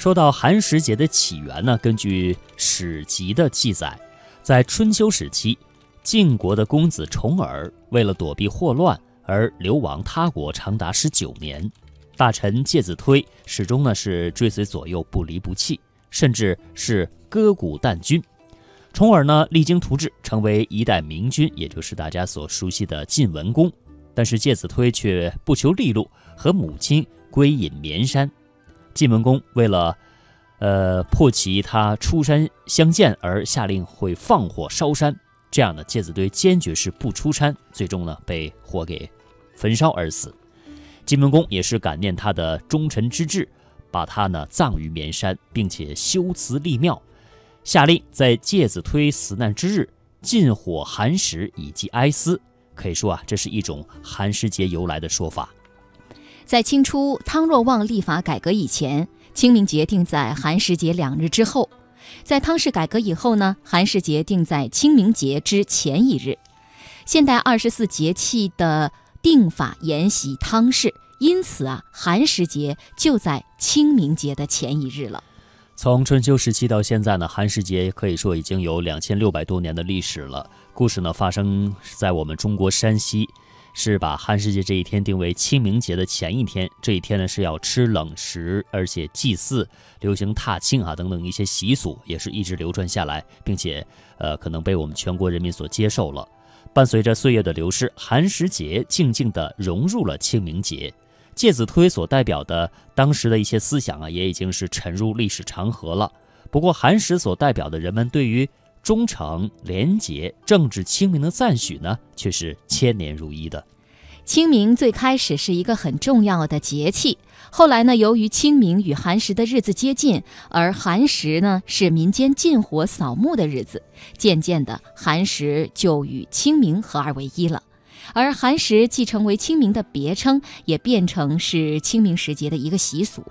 说到寒食节的起源呢，根据史籍的记载，在春秋时期，晋国的公子重耳为了躲避祸乱而流亡他国长达十九年，大臣介子推始终呢是追随左右不离不弃，甚至是歌鼓弹军。重耳呢励精图治，成为一代明君，也就是大家所熟悉的晋文公。但是介子推却不求利禄，和母亲归隐绵山。晋文公为了，呃，迫其他出山相见，而下令会放火烧山。这样呢，介子推坚决是不出山，最终呢被火给焚烧而死。晋文公也是感念他的忠臣之志，把他呢葬于绵山，并且修祠立庙。下令在介子推死难之日禁火寒食，以及哀思。可以说啊，这是一种寒食节由来的说法。在清初汤若望立法改革以前，清明节定在寒食节两日之后；在汤氏改革以后呢，寒食节定在清明节之前一日。现代二十四节气的定法沿袭汤氏，因此啊，寒食节就在清明节的前一日了。从春秋时期到现在呢，寒食节可以说已经有两千六百多年的历史了。故事呢发生在我们中国山西，是把寒食节这一天定为清明节的前一天。这一天呢是要吃冷食，而且祭祀、流行踏青啊等等一些习俗，也是一直流传下来，并且呃可能被我们全国人民所接受了。伴随着岁月的流逝，寒食节静静地融入了清明节。介子推所代表的当时的一些思想啊，也已经是沉入历史长河了。不过，寒食所代表的人们对于忠诚、廉洁、政治清明的赞许呢，却是千年如一的。清明最开始是一个很重要的节气，后来呢，由于清明与寒食的日子接近，而寒食呢是民间禁火扫墓的日子，渐渐的，寒食就与清明合二为一了。而寒食既成为清明的别称，也变成是清明时节的一个习俗。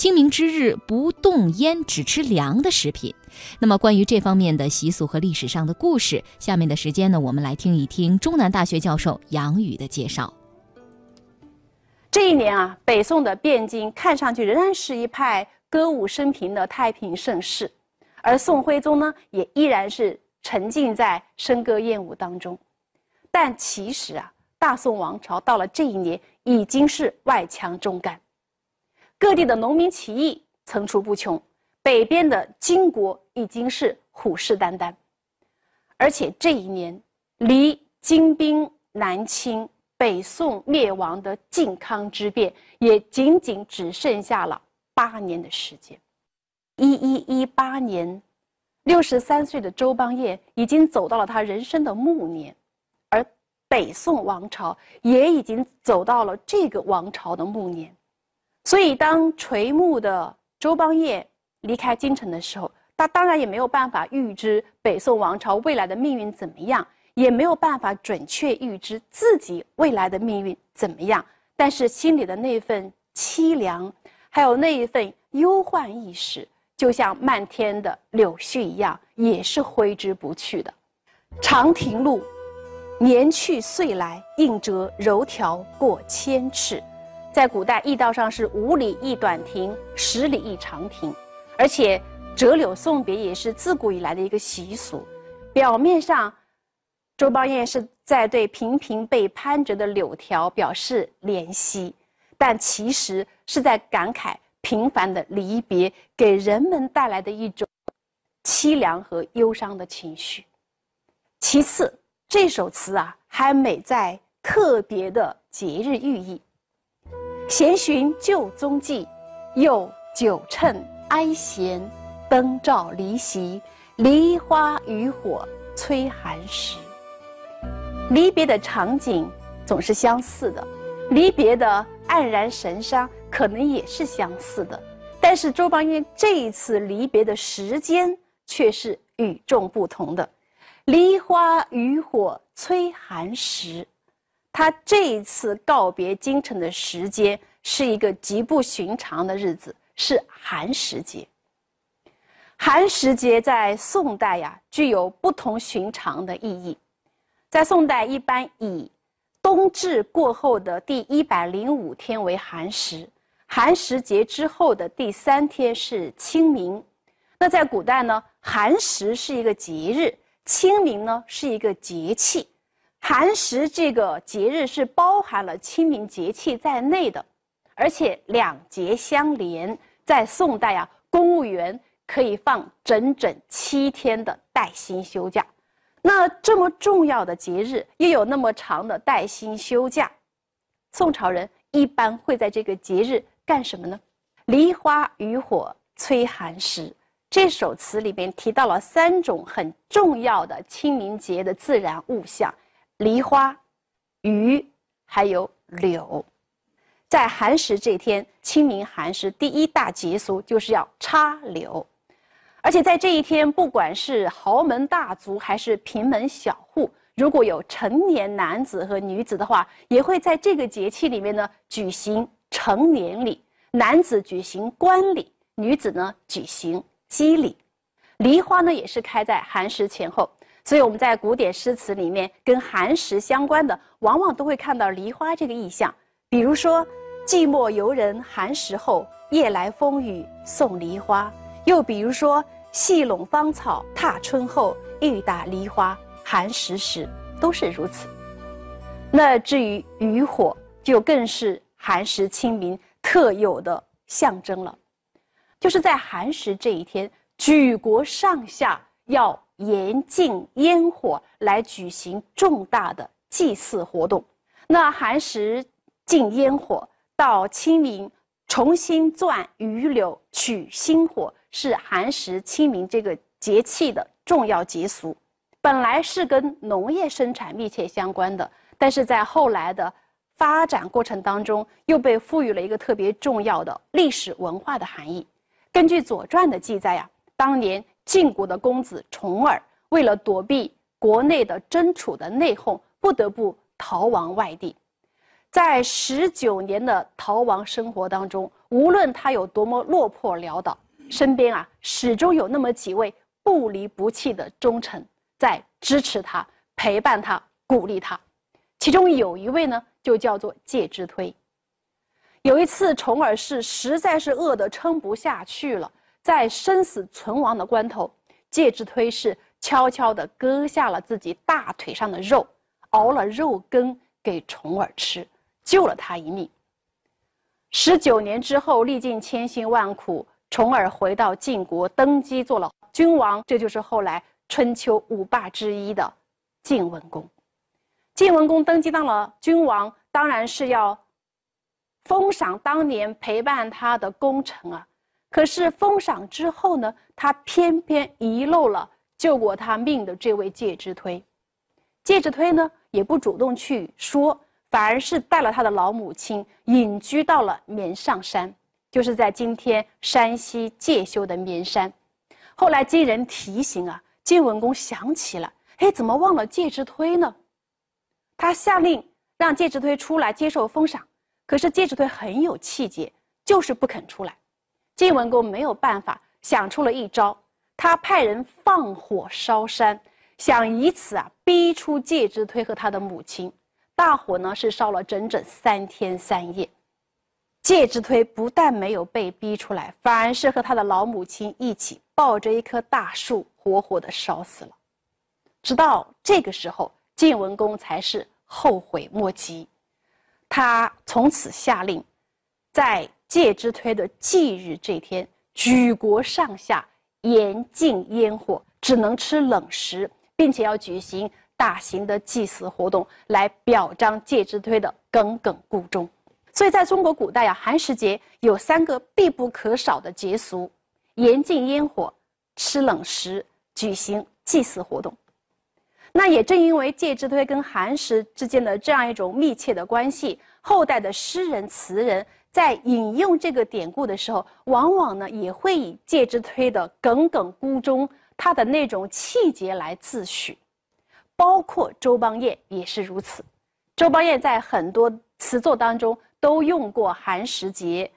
清明之日不动烟，只吃凉的食品。那么，关于这方面的习俗和历史上的故事，下面的时间呢，我们来听一听中南大学教授杨宇的介绍。这一年啊，北宋的汴京看上去仍然是一派歌舞升平的太平盛世，而宋徽宗呢，也依然是沉浸在笙歌燕舞当中。但其实啊，大宋王朝到了这一年已经是外强中干，各地的农民起义层出不穷，北边的金国已经是虎视眈眈，而且这一年离金兵南侵、北宋灭亡的靖康之变也仅仅只剩下了八年的时间。一一一八年，六十三岁的周邦彦已经走到了他人生的暮年。而北宋王朝也已经走到了这个王朝的暮年，所以当垂暮的周邦彦离开京城的时候，他当然也没有办法预知北宋王朝未来的命运怎么样，也没有办法准确预知自己未来的命运怎么样。但是心里的那份凄凉，还有那一份忧患意识，就像漫天的柳絮一样，也是挥之不去的。长亭路。年去岁来，应折柔条过千尺。在古代驿道上是五里一短亭，十里一长亭，而且折柳送别也是自古以来的一个习俗。表面上，周邦彦是在对频频被攀折的柳条表示怜惜，但其实是在感慨频繁的离别给人们带来的一种凄凉和忧伤的情绪。其次。这首词啊，还美在特别的节日寓意。闲寻旧踪迹，又酒趁哀弦，灯照离席，梨花渔火催寒食。离别的场景总是相似的，离别的黯然神伤可能也是相似的，但是周邦彦这一次离别的时间却是与众不同的。梨花渔火催寒食，他这一次告别京城的时间是一个极不寻常的日子，是寒食节。寒食节在宋代呀，具有不同寻常的意义。在宋代，一般以冬至过后的第一百零五天为寒食，寒食节之后的第三天是清明。那在古代呢，寒食是一个节日，清明呢是一个节气。寒食这个节日是包含了清明节气在内的，而且两节相连。在宋代啊，公务员可以放整整七天的带薪休假。那这么重要的节日，又有那么长的带薪休假，宋朝人一般会在这个节日干什么呢？梨花渔火催寒食。这首词里边提到了三种很重要的清明节的自然物象。梨花、鱼，还有柳，在寒食这天，清明寒食第一大节俗就是要插柳，而且在这一天，不管是豪门大族还是平门小户，如果有成年男子和女子的话，也会在这个节气里面呢举行成年礼，男子举行冠礼，女子呢举行笄礼。梨花呢也是开在寒食前后。所以我们在古典诗词里面，跟寒食相关的，往往都会看到梨花这个意象。比如说“寂寞游人寒食后，夜来风雨送梨花”，又比如说“细垄芳草踏春后，欲打梨花寒食时”，都是如此。那至于渔火，就更是寒食清明特有的象征了，就是在寒食这一天，举国上下要。严禁烟火来举行重大的祭祀活动。那寒食禁烟火，到清明重新钻榆柳取新火，是寒食清明这个节气的重要节俗。本来是跟农业生产密切相关的，但是在后来的发展过程当中，又被赋予了一个特别重要的历史文化的含义。根据《左传》的记载呀，当年。晋国的公子重耳为了躲避国内的争储的内讧，不得不逃亡外地。在十九年的逃亡生活当中，无论他有多么落魄潦倒，身边啊始终有那么几位不离不弃的忠臣在支持他、陪伴他、鼓励他。其中有一位呢，就叫做介之推。有一次，重耳是实在是饿得撑不下去了。在生死存亡的关头，介之推是悄悄地割下了自己大腿上的肉，熬了肉羹给重耳吃，救了他一命。十九年之后，历尽千辛万苦，重耳回到晋国，登基做了君王，这就是后来春秋五霸之一的晋文公。晋文公登基当了君王，当然是要封赏当年陪伴他的功臣啊。可是封赏之后呢，他偏偏遗漏了救过他命的这位介之推。介之推呢，也不主动去说，反而是带了他的老母亲隐居到了绵上山，就是在今天山西介休的绵山。后来经人提醒啊，晋文公想起了，哎，怎么忘了介之推呢？他下令让介之推出来接受封赏，可是介之推很有气节，就是不肯出来。晋文公没有办法，想出了一招，他派人放火烧山，想以此啊逼出介之推和他的母亲。大火呢是烧了整整三天三夜，介之推不但没有被逼出来，反而是和他的老母亲一起抱着一棵大树，活活的烧死了。直到这个时候，晋文公才是后悔莫及，他从此下令，在。介之推的忌日这天，举国上下严禁烟火，只能吃冷食，并且要举行大型的祭祀活动，来表彰介之推的耿耿故忠。所以，在中国古代呀，寒食节有三个必不可少的节俗：严禁烟火、吃冷食、举行祭祀活动。那也正因为介之推跟寒食之间的这样一种密切的关系，后代的诗人词人。在引用这个典故的时候，往往呢也会以介之推的耿耿孤忠，他的那种气节来自诩，包括周邦彦也是如此。周邦彦在很多词作当中都用过寒食节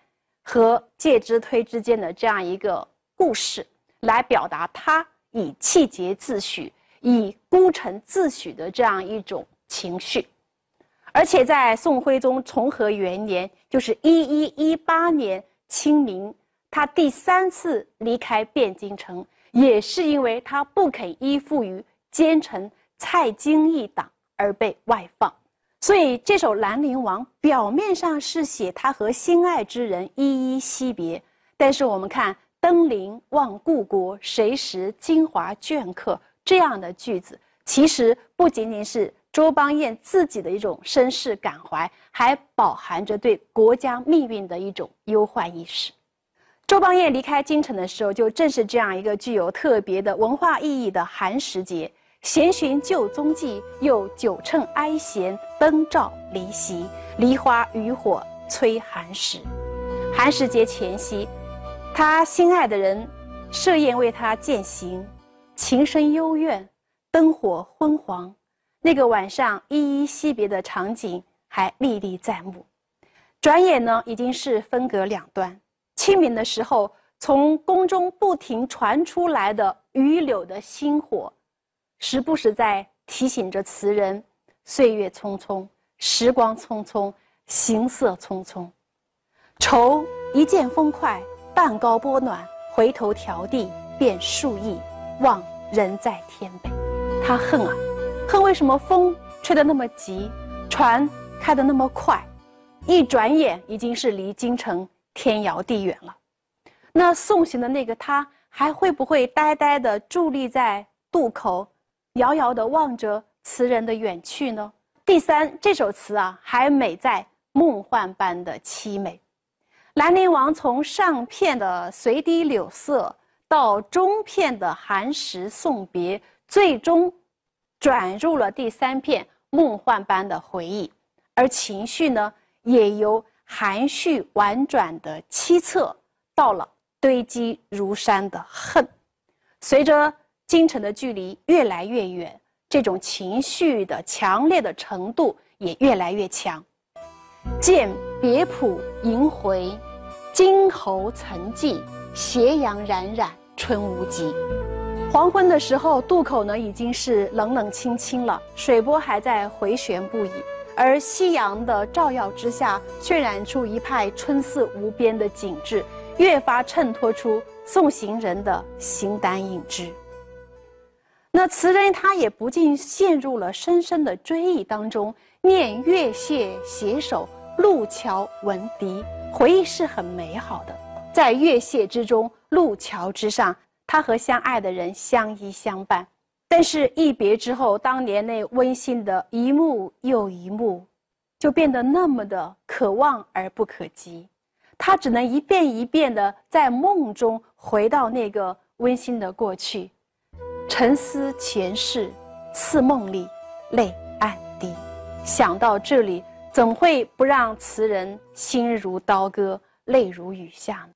和介之推之间的这样一个故事，来表达他以气节自诩、以孤臣自诩的这样一种情绪。而且在宋徽宗重和元年。就是一一一八年清明，他第三次离开汴京城，也是因为他不肯依附于奸臣蔡京一党而被外放。所以这首《兰陵王》表面上是写他和心爱之人依依惜别，但是我们看“登临望故国，谁识京华镌刻”这样的句子，其实不仅仅是。周邦彦自己的一种身世感怀，还饱含着对国家命运的一种忧患意识。周邦彦离开京城的时候，就正是这样一个具有特别的文化意义的寒食节。闲寻旧踪迹，又久乘哀弦灯照离席。梨花渔火催寒食。寒食节前夕，他心爱的人设宴为他饯行，琴声幽怨，灯火昏黄。那个晚上依依惜别的场景还历历在目，转眼呢已经是分隔两端。清明的时候，从宫中不停传出来的榆柳的星火，时不时在提醒着词人：岁月匆匆，时光匆匆，行色匆匆。愁一见风快，半高波暖，回头迢递便数亿，望人在天北。他恨啊！可为什么风吹得那么急，船开得那么快，一转眼已经是离京城天遥地远了。那送行的那个他，还会不会呆呆地伫立在渡口，遥遥地望着词人的远去呢？第三，这首词啊，还美在梦幻般的凄美。兰陵王从上片的随堤柳色，到中片的寒食送别，最终。转入了第三片梦幻般的回忆，而情绪呢，也由含蓄婉转的凄恻，到了堆积如山的恨。随着京城的距离越来越远，这种情绪的强烈的程度也越来越强。见别浦萦回，金侯曾记，斜阳冉冉春无极。黄昏的时候，渡口呢已经是冷冷清清了，水波还在回旋不已，而夕阳的照耀之下，渲染出一派春色无边的景致，越发衬托出送行人的形单影只。那词人他也不禁陷入了深深的追忆当中，念月榭携手，路桥闻笛，回忆是很美好的，在月榭之中，路桥之上。他和相爱的人相依相伴，但是一别之后，当年那温馨的一幕又一幕，就变得那么的可望而不可及。他只能一遍一遍的在梦中回到那个温馨的过去，沉思前世，似梦里泪暗滴。想到这里，怎会不让词人心如刀割，泪如雨下呢？